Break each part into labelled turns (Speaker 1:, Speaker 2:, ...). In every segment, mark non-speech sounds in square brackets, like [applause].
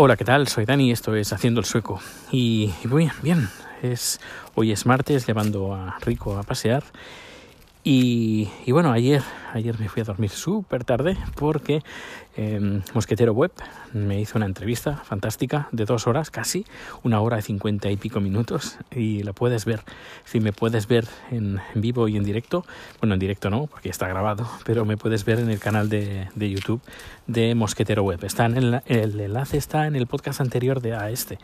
Speaker 1: Hola, ¿qué tal? Soy Dani, esto es Haciendo el Sueco. Y, y muy bien, bien. Es, hoy es martes, llevando a Rico a pasear. Y, y bueno, ayer, ayer me fui a dormir súper tarde porque eh, Mosquetero Web me hizo una entrevista fantástica de dos horas casi, una hora y cincuenta y pico minutos y la puedes ver, si me puedes ver en, vivo y en directo, bueno en directo no porque está grabado, pero me puedes ver en el canal de, YouTube de Mosquetero Web. Está en el, enlace está en el podcast anterior de a este.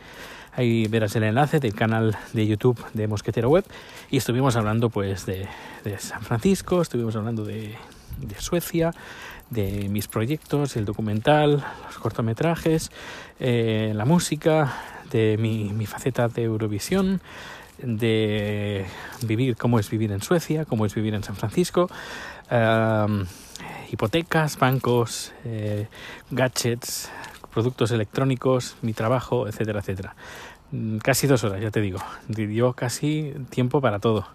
Speaker 1: Ahí verás el enlace del canal de YouTube de Mosquetero Web y estuvimos hablando pues de, San Francisco, estuvimos hablando de, Suecia, de mis proyectos, el documental, los cortometrajes, eh, la música, de mi, mi, faceta de Eurovisión, de vivir, cómo es vivir en Suecia, cómo es vivir en San Francisco, um, hipotecas, bancos, eh, gadgets, productos electrónicos, mi trabajo, etcétera, etcétera. Casi dos horas, ya te digo. Dio casi tiempo para todo.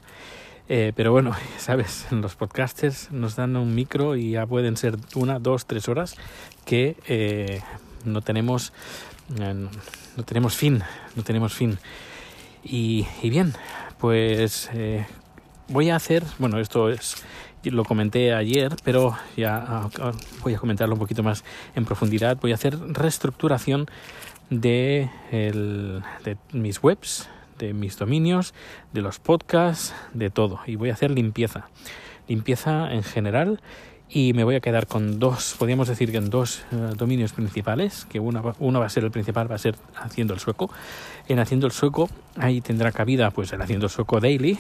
Speaker 1: Eh, pero bueno, [laughs] sabes, los podcasters nos dan un micro y ya pueden ser una, dos, tres horas que eh, no tenemos eh, no tenemos fin, no tenemos fin. Y, y bien, pues voy a hacer, bueno, esto es lo comenté ayer, pero ya uh, voy a comentarlo un poquito más en profundidad. Voy a hacer reestructuración de, el, de mis webs, de mis dominios, de los podcasts, de todo. Y voy a hacer limpieza. Limpieza en general y me voy a quedar con dos, podríamos decir que en dos uh, dominios principales, que uno va a ser el principal, va a ser Haciendo el Sueco. En Haciendo el Sueco, ahí tendrá cabida pues el Haciendo el Sueco Daily,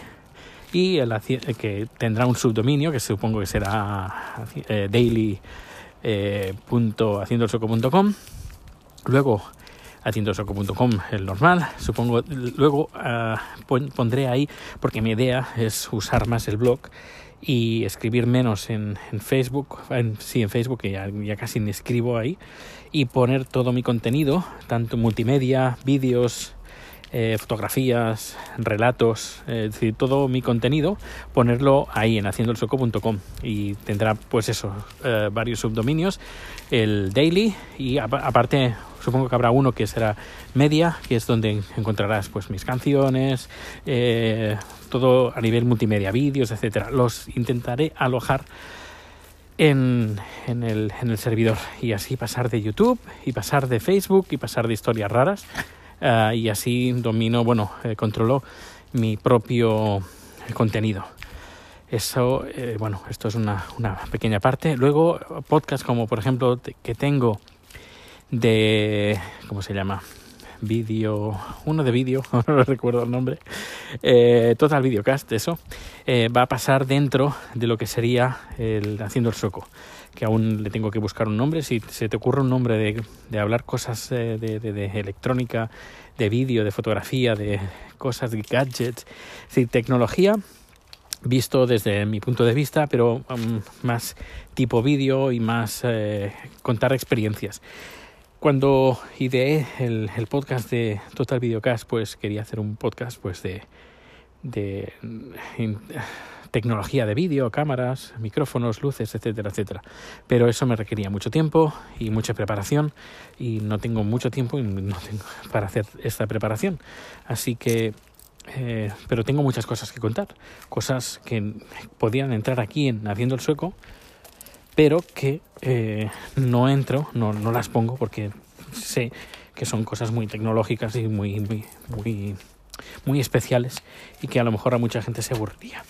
Speaker 1: y el, que tendrá un subdominio que supongo que será eh, daily.haciendoelsoco.com. Eh, haciendoelsoco.com el normal, supongo. Luego uh, pondré ahí, porque mi idea es usar más el blog y escribir menos en, en Facebook, en, sí, en Facebook, que ya, ya casi ni escribo ahí, y poner todo mi contenido, tanto multimedia, vídeos, eh, fotografías, relatos, eh, es decir, todo mi contenido, ponerlo ahí en haciendoelsoco.com y tendrá pues eso, eh, varios subdominios, el daily y aparte supongo que habrá uno que será media, que es donde encontrarás pues mis canciones, todo a nivel multimedia, vídeos, etcétera. Los intentaré alojar en, en, el, en el servidor y así pasar de YouTube y pasar de Facebook y pasar de historias raras uh, y así domino, bueno, eh, controlo mi propio contenido. Eso, eh, bueno, esto es una, una, pequeña parte. Luego, podcast como por ejemplo que tengo de, ¿cómo se llama? Vídeo, uno de vídeo, [laughs] no recuerdo el nombre, eh, Total Videocast, eso, eh, va a pasar dentro de lo que sería el Haciendo el Soco que aún le tengo que buscar un nombre. Si se te ocurre un nombre de, de hablar cosas eh, de, electrónica, de vídeo, de fotografía, de cosas de gadgets, es decir, tecnología, visto desde mi punto de vista, pero um, más tipo vídeo y más eh, contar experiencias. Cuando ideé el, podcast de Total Videocast, pues quería hacer un podcast pues de, de in, tecnología de vídeo, cámaras, micrófonos, luces, etcétera, etcétera. Pero eso me requería mucho tiempo y mucha preparación y no tengo mucho tiempo y no tengo [laughs] para hacer esta preparación. Así que eh, pero tengo muchas cosas que contar, cosas que podían entrar aquí en Haciendo el Sueco, pero que eh, no entro, no, no las pongo porque sé que son cosas muy tecnológicas y muy, muy, muy, especiales y que a lo mejor a mucha gente se aburriría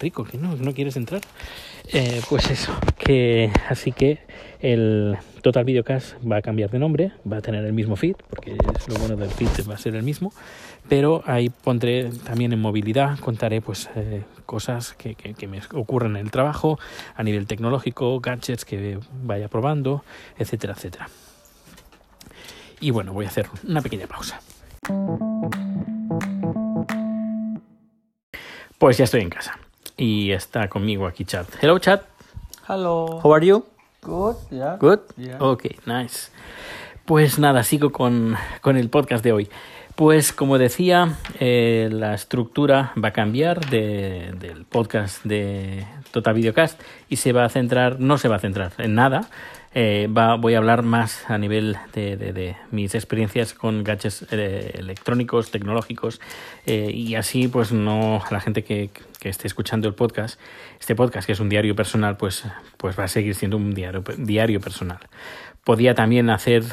Speaker 1: rico, que no, quieres entrar. Eh, pues eso, que así que el Total Videocast va a cambiar de nombre, va a tener el mismo feed, porque es lo bueno del feed, va a ser el mismo, pero ahí pondré también en movilidad, contaré pues eh, cosas que, que, que, me ocurren en el trabajo, a nivel tecnológico, gadgets que vaya probando, etcétera, etcétera. Y bueno, voy a hacer una pequeña pausa. Pues ya estoy en casa y está conmigo aquí Chad. Hello Chad.
Speaker 2: Hello.
Speaker 1: How are you?
Speaker 2: Good, yeah.
Speaker 1: Good?
Speaker 2: Yeah.
Speaker 1: Ok, nice. Pues nada, sigo con, con el podcast de hoy. Pues como decía, eh, la estructura va a cambiar de, del podcast de Total Videocast y se va a centrar, no se va a centrar en nada, eh, va, voy a hablar más a nivel de, mis experiencias con gadgets eh, electrónicos, tecnológicos, eh, y así pues no la gente que, que, esté escuchando el podcast, este podcast que es un diario personal, pues, pues va a seguir siendo un diario, diario personal. Podía también hacer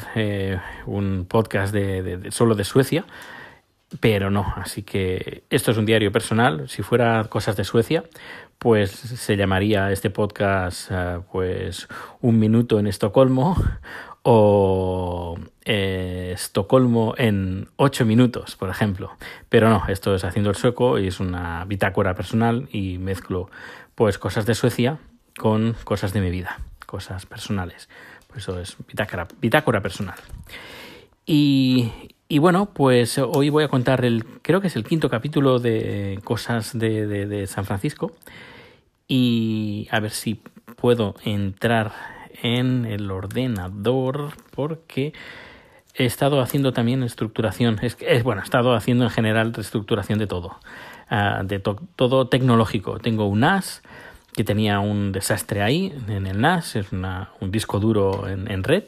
Speaker 1: un podcast de, solo de Suecia, pero no, así que esto es un diario personal. Si fuera cosas de Suecia, pues se llamaría este podcast uh, pues un minuto en Estocolmo o eh, Estocolmo en ocho minutos, por ejemplo. Pero no, esto es haciendo el sueco y es una bitácora personal y mezclo pues cosas de Suecia con cosas de mi vida, cosas personales. Pues eso es bitácora, bitácora personal. Y, y bueno, pues hoy voy a contar el, creo que es el quinto capítulo de Cosas de, de, San Francisco. Y a ver si puedo entrar en el ordenador porque he estado haciendo también estructuración. Es, es bueno, he estado haciendo en general reestructuración de todo, uh, de to, todo tecnológico. Tengo un NAS que tenía un desastre ahí en el NAS, es una, un disco duro en, en red.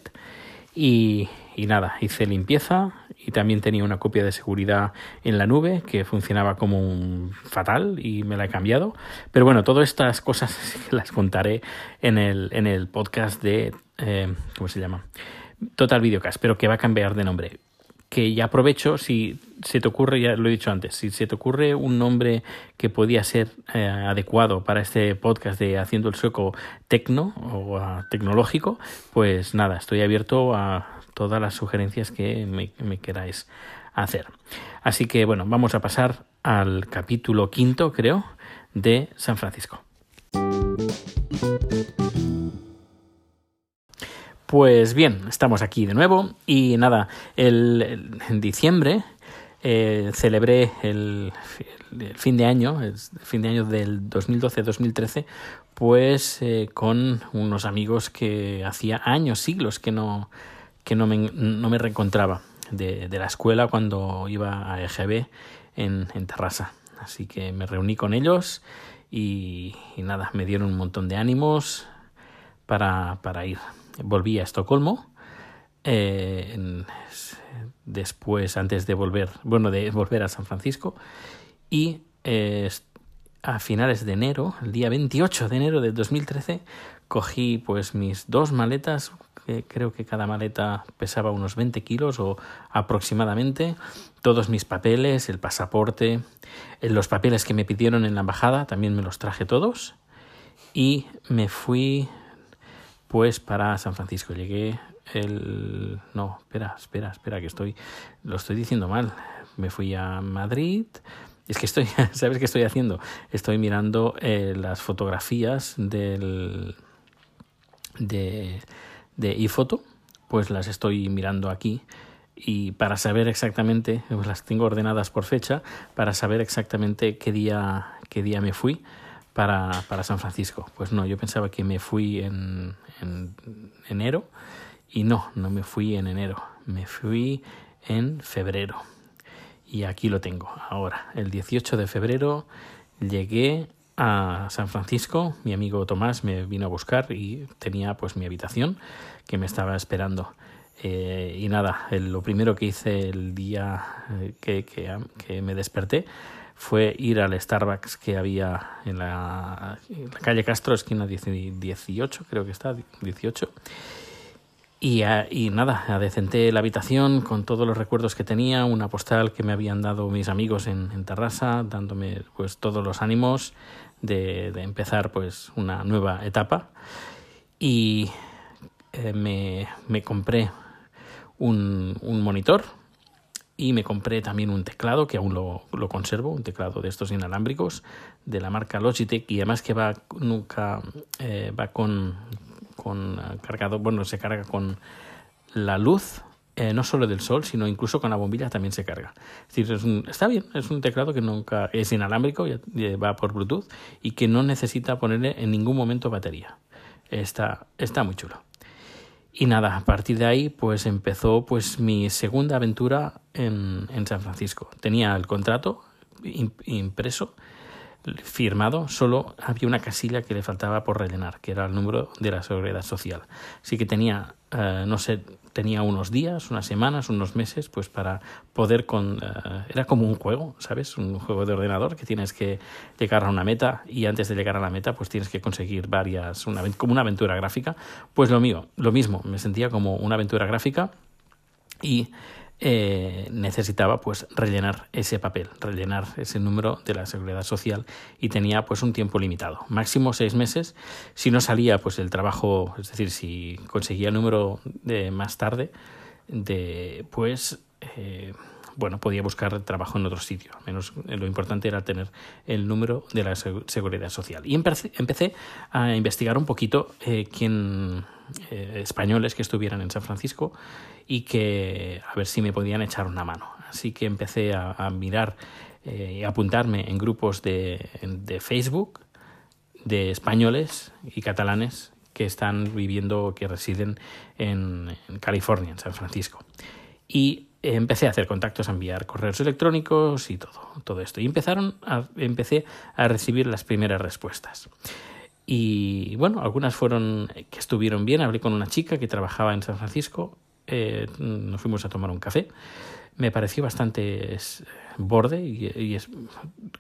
Speaker 1: Y, y nada, hice limpieza y también tenía una copia de seguridad en la nube que funcionaba como un fatal y me la he cambiado. Pero bueno, todas estas cosas [laughs] las contaré en el, en el podcast de, eh, ¿cómo se llama? Total Videocast, pero que va a cambiar de nombre. Que ya aprovecho, si se te ocurre, ya lo he dicho antes, si se te ocurre un nombre que podía ser eh, adecuado para este podcast de Haciendo el Sueco Tecno o uh, tecnológico, pues nada, estoy abierto a todas las sugerencias que me, queráis hacer. Así que bueno, vamos a pasar al capítulo quinto, creo, de San Francisco. Pues bien, estamos aquí de nuevo y nada, el, en diciembre eh, celebré el, fin de año, el fin de año del 2012-2013, pues eh, con unos amigos que hacía años, siglos que no, que no me, no me reencontraba de, de, la escuela cuando iba a EGB en, en Terrassa. Así que me reuní con ellos y, nada, me dieron un montón de ánimos para, para ir. Volví a Estocolmo. Eh, después, antes de volver, bueno, de volver a San Francisco. Y eh, a finales de enero, el día 28 de enero de 2013, cogí pues mis dos maletas, creo que cada maleta pesaba unos 20 kilos o aproximadamente, todos mis papeles, el pasaporte, eh, los papeles que me pidieron en la embajada, también me los traje todos y me fui pues para San Francisco. Llegué el... No, espera, espera, espera, que estoy... Lo estoy diciendo mal. Me fui a Madrid, es que estoy, [laughs] ¿sabes qué estoy haciendo? Estoy mirando eh, las fotografías del, de, de iPhoto, pues las estoy mirando aquí y para saber exactamente, pues las tengo ordenadas por fecha, para saber exactamente qué día, qué día me fui para, para San Francisco. Pues no, yo pensaba que me fui en, en enero y no, no me fui en enero, me fui en febrero y aquí lo tengo ahora. El 18 de febrero llegué a San Francisco, mi amigo Tomás me vino a buscar y tenía pues mi habitación que me estaba esperando. Eh, y nada, lo primero que hice el día eh, que, que, me desperté fue ir al Starbucks que había en la, calle Castro, esquina 18, creo que está, 18 y, a, y nada, adecenté la habitación con todos los recuerdos que tenía, una postal que me habían dado mis amigos en, en dándome pues todos los ánimos de, empezar pues una nueva etapa. Y eh, me, me, compré un, un, monitor y me compré también un teclado que aún lo, lo, conservo, un teclado de estos inalámbricos de la marca Logitech y además que va nunca eh, va con con eh, cargado, bueno, se carga con la luz, eh, no solo del sol, sino incluso con la bombilla también se carga. Es decir, es un, está bien, es un teclado que nunca es inalámbrico, va por Bluetooth y que no necesita ponerle en ningún momento batería. Está, está muy chulo. Y nada, a partir de ahí pues empezó pues mi segunda aventura en, en San Francisco. Tenía el contrato impreso firmado, solo había una casilla que le faltaba por rellenar, que era el número de la seguridad social. Así que tenía, eh, no sé, tenía unos días, unas semanas, unos meses, pues para poder con... Eh, era como un juego, ¿sabes? Un juego de ordenador que tienes que llegar a una meta y antes de llegar a la meta pues tienes que conseguir varias, una, como una aventura gráfica. Pues lo mío, lo mismo, me sentía como una aventura gráfica y eh, necesitaba pues rellenar ese papel, rellenar ese número de la seguridad social y tenía pues un tiempo limitado, máximo seis meses. Si no salía pues el trabajo, es decir, si conseguía el número de más tarde, de pues eh, bueno, podía buscar trabajo en otro sitio. menos eh, lo importante era tener el número de la seguridad social. Y empecé, a investigar un poquito quién españoles que estuvieran en San Francisco y que a ver si me podían echar una mano. Así que empecé a, mirar eh, y apuntarme en grupos de, Facebook de españoles y catalanes que están viviendo, que residen en, California, en San Francisco. Y empecé a hacer contactos, a enviar correos electrónicos y todo, todo esto. Y empezaron a, empecé a recibir las primeras respuestas. Y bueno, algunas fueron que estuvieron bien. Hablé con una chica que trabajaba en San Francisco eh, nos fuimos a tomar un café. Me pareció bastante borde y, es,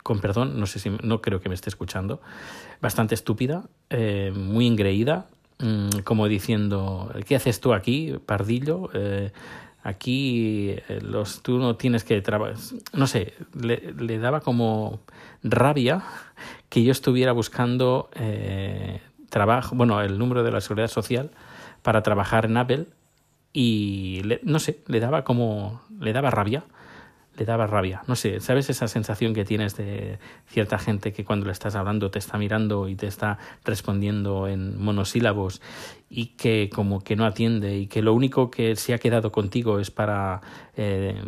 Speaker 1: con perdón, no sé si, no creo que me esté escuchando, bastante estúpida, eh, muy engreída, mm, como diciendo, ¿qué haces tú aquí, pardillo? Eh, aquí los, tú no tienes que trabajar, no sé, le, daba como rabia que yo estuviera buscando trabajo, bueno, el número de la seguridad social para trabajar en Apple y no sé, le daba como, le daba rabia, le daba rabia, no sé, ¿sabes esa sensación que tienes de cierta gente que cuando le estás hablando te está mirando y te está respondiendo en monosílabos y que como que no atiende y que lo único que se ha quedado contigo es para eh,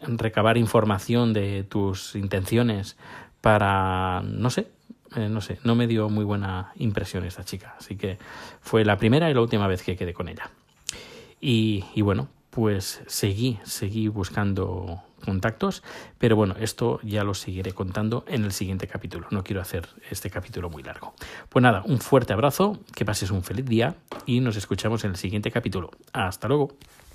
Speaker 1: recabar información de tus intenciones para, no sé, eh, no sé, no me dio muy buena impresión esta chica, así que fue la primera y la última vez que quedé con ella. Y, y bueno, pues seguí, seguí buscando contactos, pero bueno, esto ya lo seguiré contando en el siguiente capítulo. No quiero hacer este capítulo muy largo. Pues nada, un fuerte abrazo, que pases un feliz día y nos escuchamos en el siguiente capítulo. Hasta luego.